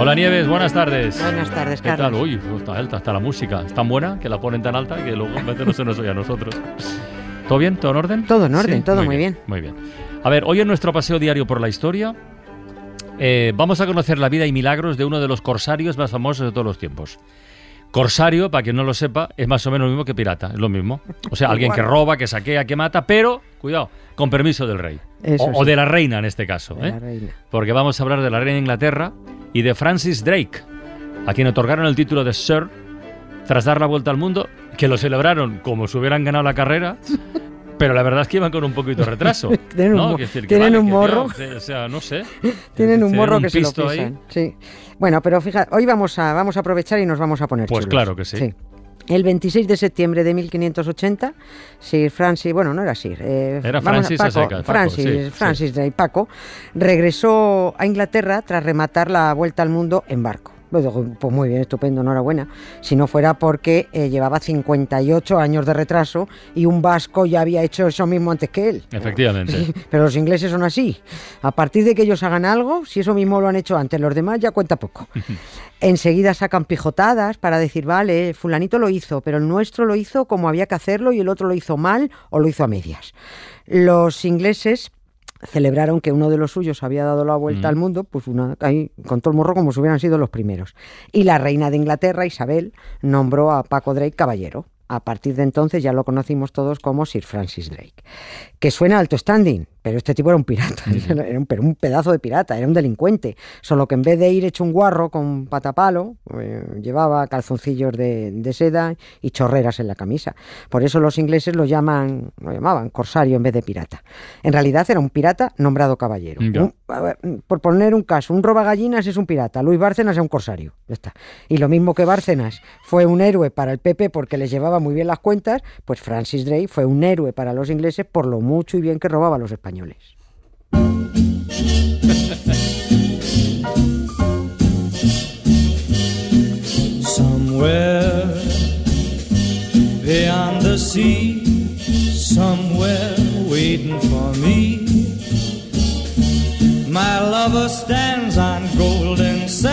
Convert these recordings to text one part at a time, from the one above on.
Hola Nieves, buenas tardes. Buenas tardes, ¿Qué Carlos. tal? Uy, está alta, está la música. Es tan buena que la ponen tan alta que luego a veces no se nos oye a nosotros. ¿Todo bien? ¿Todo en orden? Todo en orden, todo muy Muy bien. A ver, hoy en nuestro paseo diario por la historia eh, vamos a conocer la vida y milagros de uno de los corsarios más famosos de todos los tiempos. Corsario, para quien no lo sepa, es más o menos lo mismo que pirata, es lo mismo. O sea, alguien que roba, que saquea, que mata, pero, cuidado, con permiso del rey. Eso o, o sí. de la reina en este caso. ¿eh? reina. porque vamos a hablar de la reina de Inglaterra y de Francis Drake, a quien otorgaron el título de Sir tras dar la vuelta al mundo, que lo celebraron como si hubieran ganado la carrera. Pero la verdad es que iban con un poquito de retraso. Tienen un que tienen vale, un que, morro. tío, O sea, no sé. Tienen un morro un que se lo pisan. Sí. Bueno, pero fíjate, hoy vamos a, vamos a aprovechar y nos vamos a poner Pues chulos. claro que sí. El 26 de septiembre de 1580, Sir Francis, bueno, no era Sir, eh, Era vamos Francis Paco, Paco, Francis, sí. Francis Paco, regresó a Inglaterra tras rematar la vuelta al mundo en barco. Pues pues muy bien, estupendo, enhorabuena. Si no fuera porque eh, llevaba 58 años de retraso y un vasco ya había hecho eso mismo antes que él. Efectivamente. Pero los ingleses son así. A partir de que ellos hagan algo, si eso mismo lo han hecho antes los demás, ya cuenta poco. Enseguida sacan pijotadas para decir, vale, fulanito lo hizo, pero el nuestro lo hizo como había que hacerlo y el otro lo hizo mal o lo hizo a medias. Los ingleses celebraron que uno de los suyos había dado la vuelta Mm. al mundo, pues una, ahí, con todo el morro como si hubieran sido los primeros. Y la reina de Inglaterra, Isabel, nombró a Paco Drake caballero. A partir de entonces ya lo conocimos todos como Sir Francis Drake. Que suena alto standing, pero este tipo era un pirata, era un, pero un pedazo de pirata, era un delincuente. Solo que en vez de ir hecho un guarro con patapalo, eh, llevaba calzoncillos de, de seda y chorreras en la camisa. Por eso los ingleses lo llaman, lo llamaban corsario en vez de pirata. En realidad era un pirata nombrado caballero. Un- ver, por poner un caso, un robagallinas es un pirata, Luis Bárcenas es un corsario. Ya está. Y lo mismo que Bárcenas fue un héroe para el PP porque les llevaba muy bien las cuentas, pues Francis Drake fue un héroe para los ingleses por lo mucho y bien que robaba a los españoles. Somewhere beyond the sea, somewhere waiting for me. My lover stands on golden sands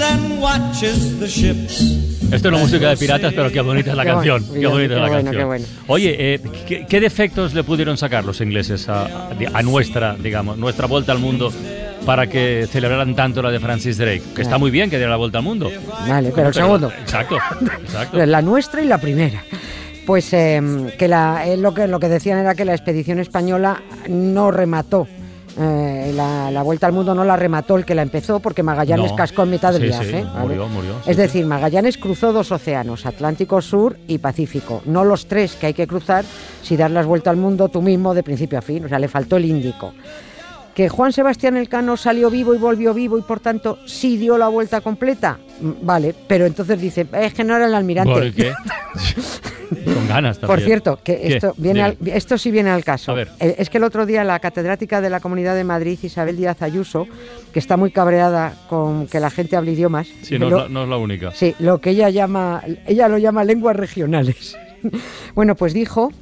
and watches the ships. Esto es la música de piratas, pero qué bonita es la Qué canción. qué qué bonita es la bueno, canción. qué bueno. Oye, eh, ¿qué, qué defectos le pudieron sacar los ingleses a, a nuestra, digamos, nuestra vuelta al mundo para que celebraran tanto la de Francis Drake? Que está muy bien que diera la vuelta al mundo. Vale, pero el segundo. Exacto, exacto. La nuestra y la primera. Pues eh, que la, eh, lo, que, lo que decían era que la expedición española no remató. Eh, la, la vuelta al mundo no la remató el que la empezó porque Magallanes No. cascó en mitad del Sí, viaje. sí, ¿vale? murió, murió, sí, es decir, Magallanes cruzó dos océanos, Atlántico Sur y Pacífico. No los tres que hay que cruzar si das las vueltas al mundo tú mismo de principio a fin. O sea, le faltó el Índico. Que Juan Sebastián Elcano salió vivo y volvió vivo y por tanto sí dio la vuelta completa. Mm, Vale, pero entonces dice, es que no era el almirante. ¿Por qué? Con ganas también. Por cierto, que ¿Qué? esto, viene al- esto sí viene al caso. A ver. Eh, Es que el otro día la catedrática de la Comunidad de Madrid, Isabel Díaz Ayuso, que está muy cabreada con que la gente hable idiomas, Sí, no, es la- no es la única. sí, lo que ella llama, ella lo llama lenguas regionales. bueno, pues dijo,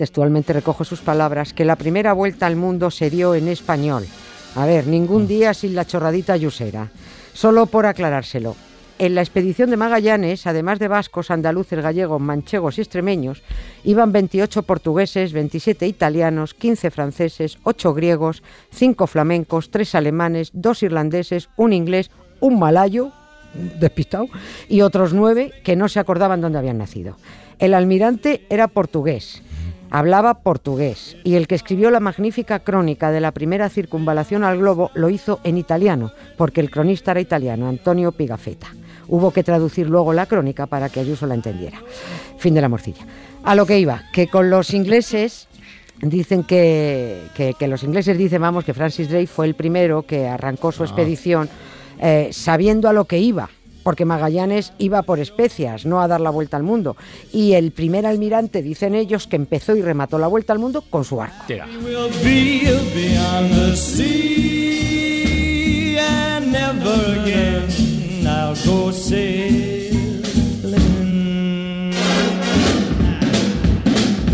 textualmente recojo sus palabras, que la primera vuelta al mundo se dio en español. A ver, Mm. ningún día sin la chorradita yusera. Solo por aclarárselo. En la expedición de Magallanes, además de vascos, andaluces, gallegos, manchegos y extremeños, iban 28 portugueses, 27 italianos, 15 franceses, 8 griegos, 5 flamencos, 3 alemanes, 2 irlandeses, un inglés, un malayo, despistado, y otros 9 que no se acordaban dónde habían nacido. El almirante era portugués, hablaba portugués, y el que escribió la magnífica crónica de la primera circunvalación al globo lo hizo en italiano, porque el cronista era italiano, Antonio Pigafetta. Hubo que traducir luego la crónica para que Ayuso la entendiera. Fin de la morcilla. A lo que iba, que con los ingleses dicen que, que- que los ingleses dicen, vamos, que Francis Drake fue el primero que arrancó su Ah. expedición eh, sabiendo a lo que iba. Porque Magallanes iba por especias, no a dar la vuelta al mundo. Y el primer almirante, dicen ellos, que empezó y remató la vuelta al mundo con su sailing.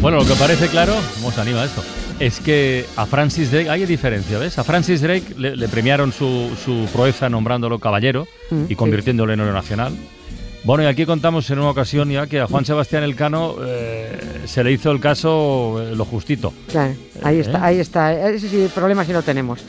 Bueno, lo que parece claro, ¿cómo se anima esto? Es que a Francis Drake, hay diferencia, ¿ves? A Francis Drake le, le premiaron su, su proeza nombrándolo caballero Mm, y sí. convirtiéndolo en héroe nacional. Bueno, y aquí contamos en una ocasión ya que a Juan Sebastián Elcano eh, se le hizo el caso eh, lo justito. Claro, ahí ¿Eh? está, ahí está. Ese sí, el problema sí lo tenemos.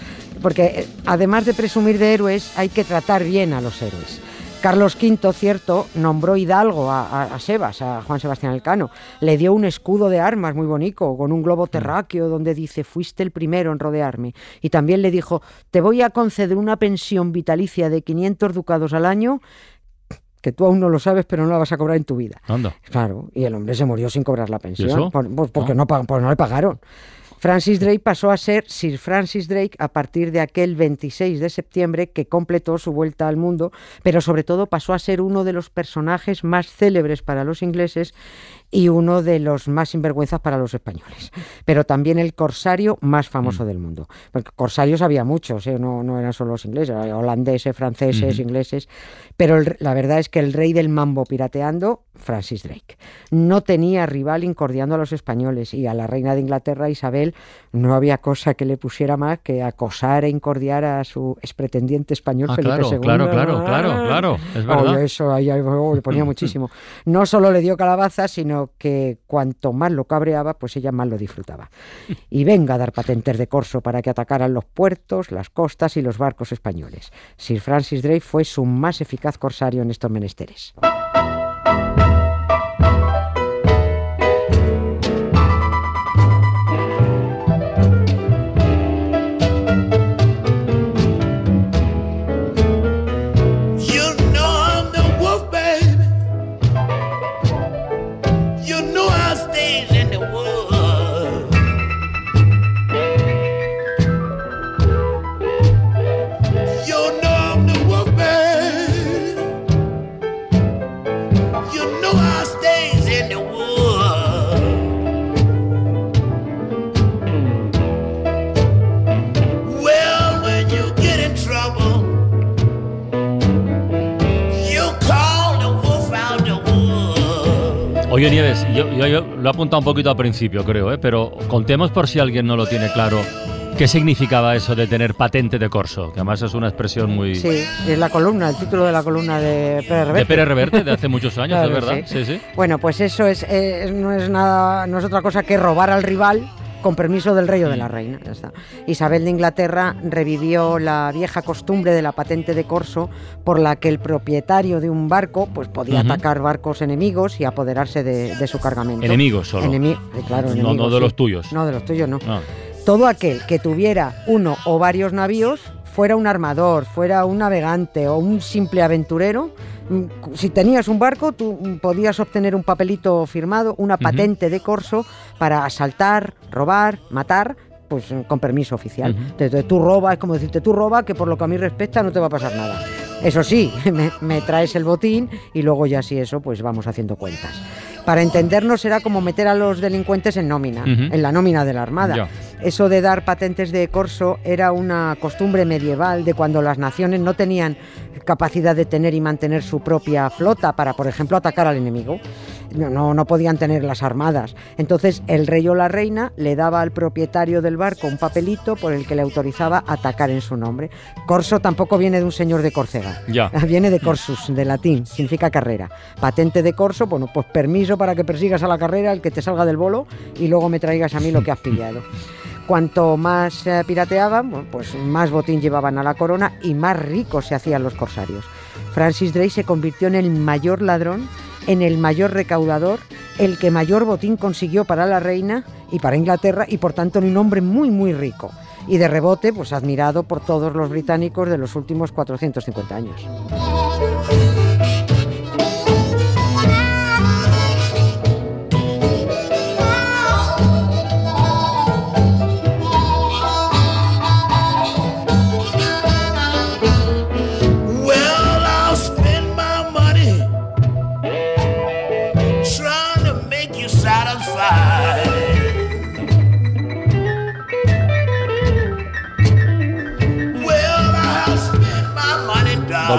Porque eh, además de presumir de héroes, hay que tratar bien a los héroes. Carlos V, cierto, nombró hidalgo a, a- a Sebas, a Juan Sebastián Elcano. Le dio un escudo de armas muy bonito, con un globo terráqueo donde dice, fuiste el primero en rodearme. Y también le dijo, te voy a conceder una pensión vitalicia de 500 ducados al año, que tú aún no lo sabes, pero no la vas a cobrar en tu vida. Anda. Claro, y el hombre se murió sin cobrar la pensión, por- por- porque Ah. no, no le pagaron. Francis Drake pasó a ser Sir Francis Drake a partir de aquel 26 de septiembre que completó su vuelta al mundo, pero sobre todo pasó a ser uno de los personajes más célebres para los ingleses y uno de los más sinvergüenzas para los españoles. Pero también el corsario más famoso Mm. del mundo. Porque corsarios había muchos, ¿eh? no, no eran solo los ingleses, holandeses, franceses, ingleses. Pero el- la verdad es que el rey del mambo pirateando, Francis Drake, no tenía rival incordiando a los españoles y a la reina de Inglaterra, Isabel, no había cosa que le pusiera más que acosar e incordiar a su expretendiente español Ah, Felipe claro, II. claro, claro, claro, claro, es verdad. Eso ahí, ahí, oh, le ponía muchísimo. No solo le dio calabaza, sino que cuanto más lo cabreaba, pues ella más lo disfrutaba. Y venga a dar patentes de corso para que atacaran los puertos, las costas y los barcos españoles. Sir Francis Drake fue su más eficaz corsario en estos menesteres. Lo he apuntado un poquito al principio, creo, ¿eh? pero contemos por si alguien no lo tiene claro. ¿Qué significaba eso de tener patente de corso? Que además es una expresión muy... Sí, es la columna, el título de la columna de Pérez De Reverte. Pérez Reverte, de hace muchos años, Claro, es verdad. sí. Sí, sí. Bueno, pues eso es, eh, no es nada, no es otra cosa que robar al rival con permiso del rey o de la reina. ya está. Isabel de Inglaterra revivió la vieja costumbre de la patente de corso por la que el propietario de un barco pues podía atacar barcos enemigos y apoderarse de, de su cargamento. Enemigos solo. Enemi- eh, claro, No- no de sí. los tuyos. No, de los tuyos no. Ah, Todo aquel que tuviera uno o varios navíos, fuera un armador, fuera un navegante o un simple aventurero, mm, si tenías un barco, tú podías obtener un papelito firmado, una patente de corso para asaltar, robar, matar. Pues mm, con permiso oficial. Entonces tú robas, es como decirte, tú robas, que por lo que a mí respecta no te va a pasar nada. Eso sí, me, me traes el botín y luego ya si eso, pues vamos haciendo cuentas. Para entendernos era como meter a los delincuentes en nómina, en la nómina de la Armada. Eso de dar patentes de corso era una costumbre medieval de cuando las naciones no tenían capacidad de tener y mantener su propia flota para, por ejemplo, atacar al enemigo. No, no, podían tener las armadas. Entonces el rey o la reina le daba al propietario del barco un papelito por el que le autorizaba atacar en su nombre. Corso tampoco viene de un señor de Córcega. Ya. Viene de corsus, de latín, significa carrera. Patente de corso, bueno, pues permiso para que persigas a la carrera el que te salga del bolo y luego me traigas a mí lo que has pillado. Cuanto más eh, pirateaban, bueno, pues más botín llevaban a la corona y más ricos se hacían los corsarios. Francis Drake se convirtió en el mayor ladrón, en el mayor recaudador, el que mayor botín consiguió para la reina y para Inglaterra y por tanto un hombre muy muy rico. Y de rebote, pues admirado por todos los británicos de los últimos 450 años.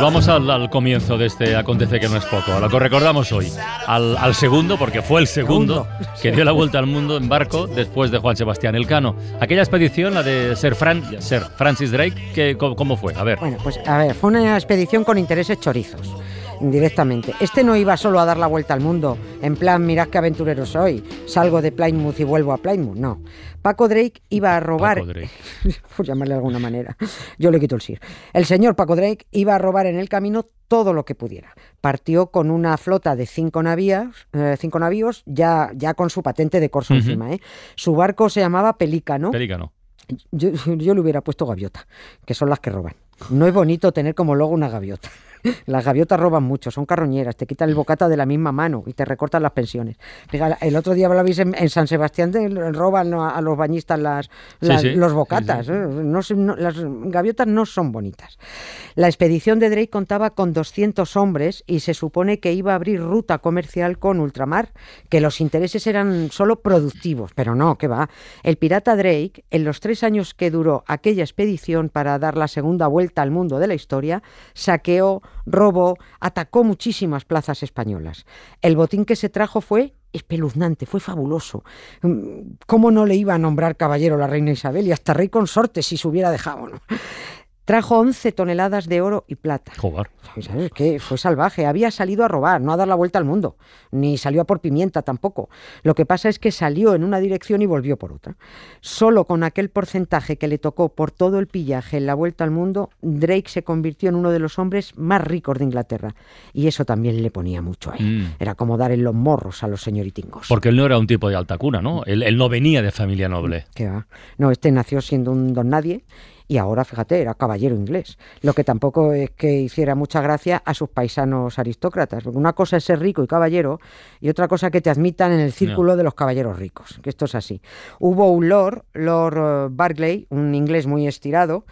Vamos al, al comienzo de este acontece que no es poco, a lo que recordamos hoy. Al, al segundo, porque fue el segundo que dio la vuelta al mundo en barco después de Juan Sebastián Elcano. Aquella expedición, la de Sir, Fran, Sir Francis Drake, que, ¿cómo, cómo fue? A ver. Bueno, pues a ver, fue una expedición con intereses chorizos, directamente. Este no iba solo a dar la vuelta al mundo, en plan, mirad qué aventurero soy, salgo de Plymouth y vuelvo a Plymouth, no. Paco Drake iba a robar, Paco Drake. por llamarle de alguna manera, yo le quito el sir. El señor Paco Drake iba a robar en el camino todo lo que pudiera. Partió con una flota de cinco navíos, eh, cinco navíos ya, ya con su patente de corso encima. ¿eh? Su barco se llamaba Pelícano. Pelícano. Yo, yo le hubiera puesto gaviota, que son las que roban. No es bonito tener como logo una gaviota. Las gaviotas roban mucho, son carroñeras, te quitan el bocata de la misma mano y te recortan las pensiones. El otro día lo habéis en, en San Sebastián, de- roban a a los bañistas las, Sí, las- sí, los bocatas. sí. ¿eh? No- las gaviotas no son bonitas. La expedición de Drake contaba con 200 hombres y se supone que iba a abrir ruta comercial con ultramar, que los intereses eran solo productivos, pero no, que va. El pirata Drake, en los tres años que duró aquella expedición para dar la segunda vuelta al mundo de la historia, saqueó, robó, atacó muchísimas plazas españolas. El botín que se trajo fue espeluznante, fue fabuloso. Mm, ¿Cómo no le iba a nombrar caballero la reina Isabel y hasta rey consorte si se hubiera dejado? Trajo 11 toneladas de oro y plata. Joder. ¿Sabes qué? Fue salvaje. Había salido a robar, no a dar la vuelta al mundo. Ni salió a por pimienta tampoco. Lo que pasa es que salió en una dirección y volvió por otra. Solo con aquel porcentaje que le tocó por todo el pillaje en la vuelta al mundo, Drake se convirtió en uno de los hombres más ricos de Inglaterra. Y eso también le ponía mucho a él. Mm. Era como dar en los morros a los señoritingos. Porque él no era un tipo de alta cuna, ¿no? Él, él no venía de familia noble. ¿Qué va? No, este nació siendo un don nadie y ahora, fíjate, era caballero inglés. Lo que tampoco es que hiciera mucha gracia a sus paisanos aristócratas. Porque una cosa es ser rico y caballero y otra cosa que te admitan en el círculo de los caballeros ricos. Que esto es así. Hubo un lord, Lord eh, Barclay, un inglés muy estirado,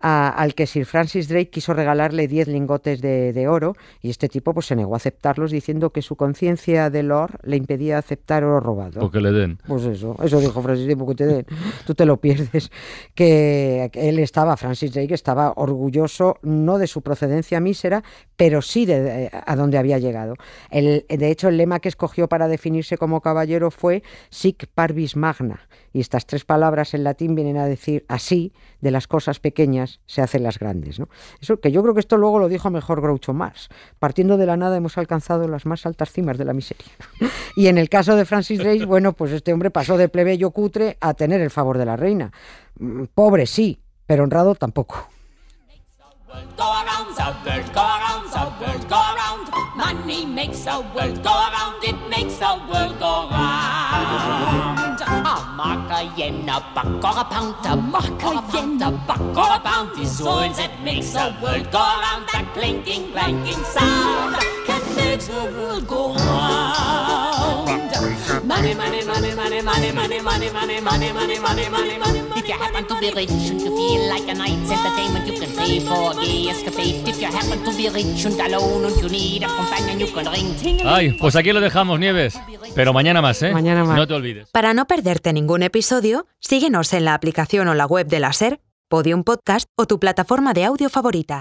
a- al que Sir Francis Drake quiso regalarle 10 lingotes de, de oro y este tipo pues se negó a aceptarlos diciendo que su conciencia de lord le impedía aceptar oro robado. Porque le den. Pues eso, eso dijo Francis Drake, porque te den, tú te lo pierdes. Que él estaba, Francis Drake estaba orgulloso no de su procedencia mísera, pero sí de, de a dónde había llegado. El, de hecho, el lema que escogió para definirse como caballero fue Sic Parvis Magna. Y estas tres palabras en latín vienen a decir así, de las cosas pequeñas se hacen las grandes. ¿no? Eso que yo creo que esto luego lo dijo mejor Groucho Marx. Partiendo de la nada hemos alcanzado las más altas cimas de la miseria. Y en el caso de Francis Drake, bueno, pues este hombre pasó de plebeyo cutre a tener el favor de la reina. Mm, Pobre sí, pero honrado tampoco. Go around, the world go around, the world go around. Money makes the world go around, it makes the world go round. A mark, a yen, a buck, or a pound, a mark, a yen, a buck, pound is all that makes the world go round. That clinking, clanking sound that makes the world go round. Money, money, money, money, money, money, money, money, money, money, money, money, money. If you happen to be rich and you feel like a night's entertainment, you can pay for a gay escapade. If you happen to be rich and alone and you need a companion, you can ring ting Ay, pues aquí lo dejamos, Nieves. Pero mañana más, ¿eh? Mañana más. No te olvides. Para no perderte ningún episodio, síguenos en la aplicación o la web de la SER, Podium Podcast o tu plataforma de audio favorita.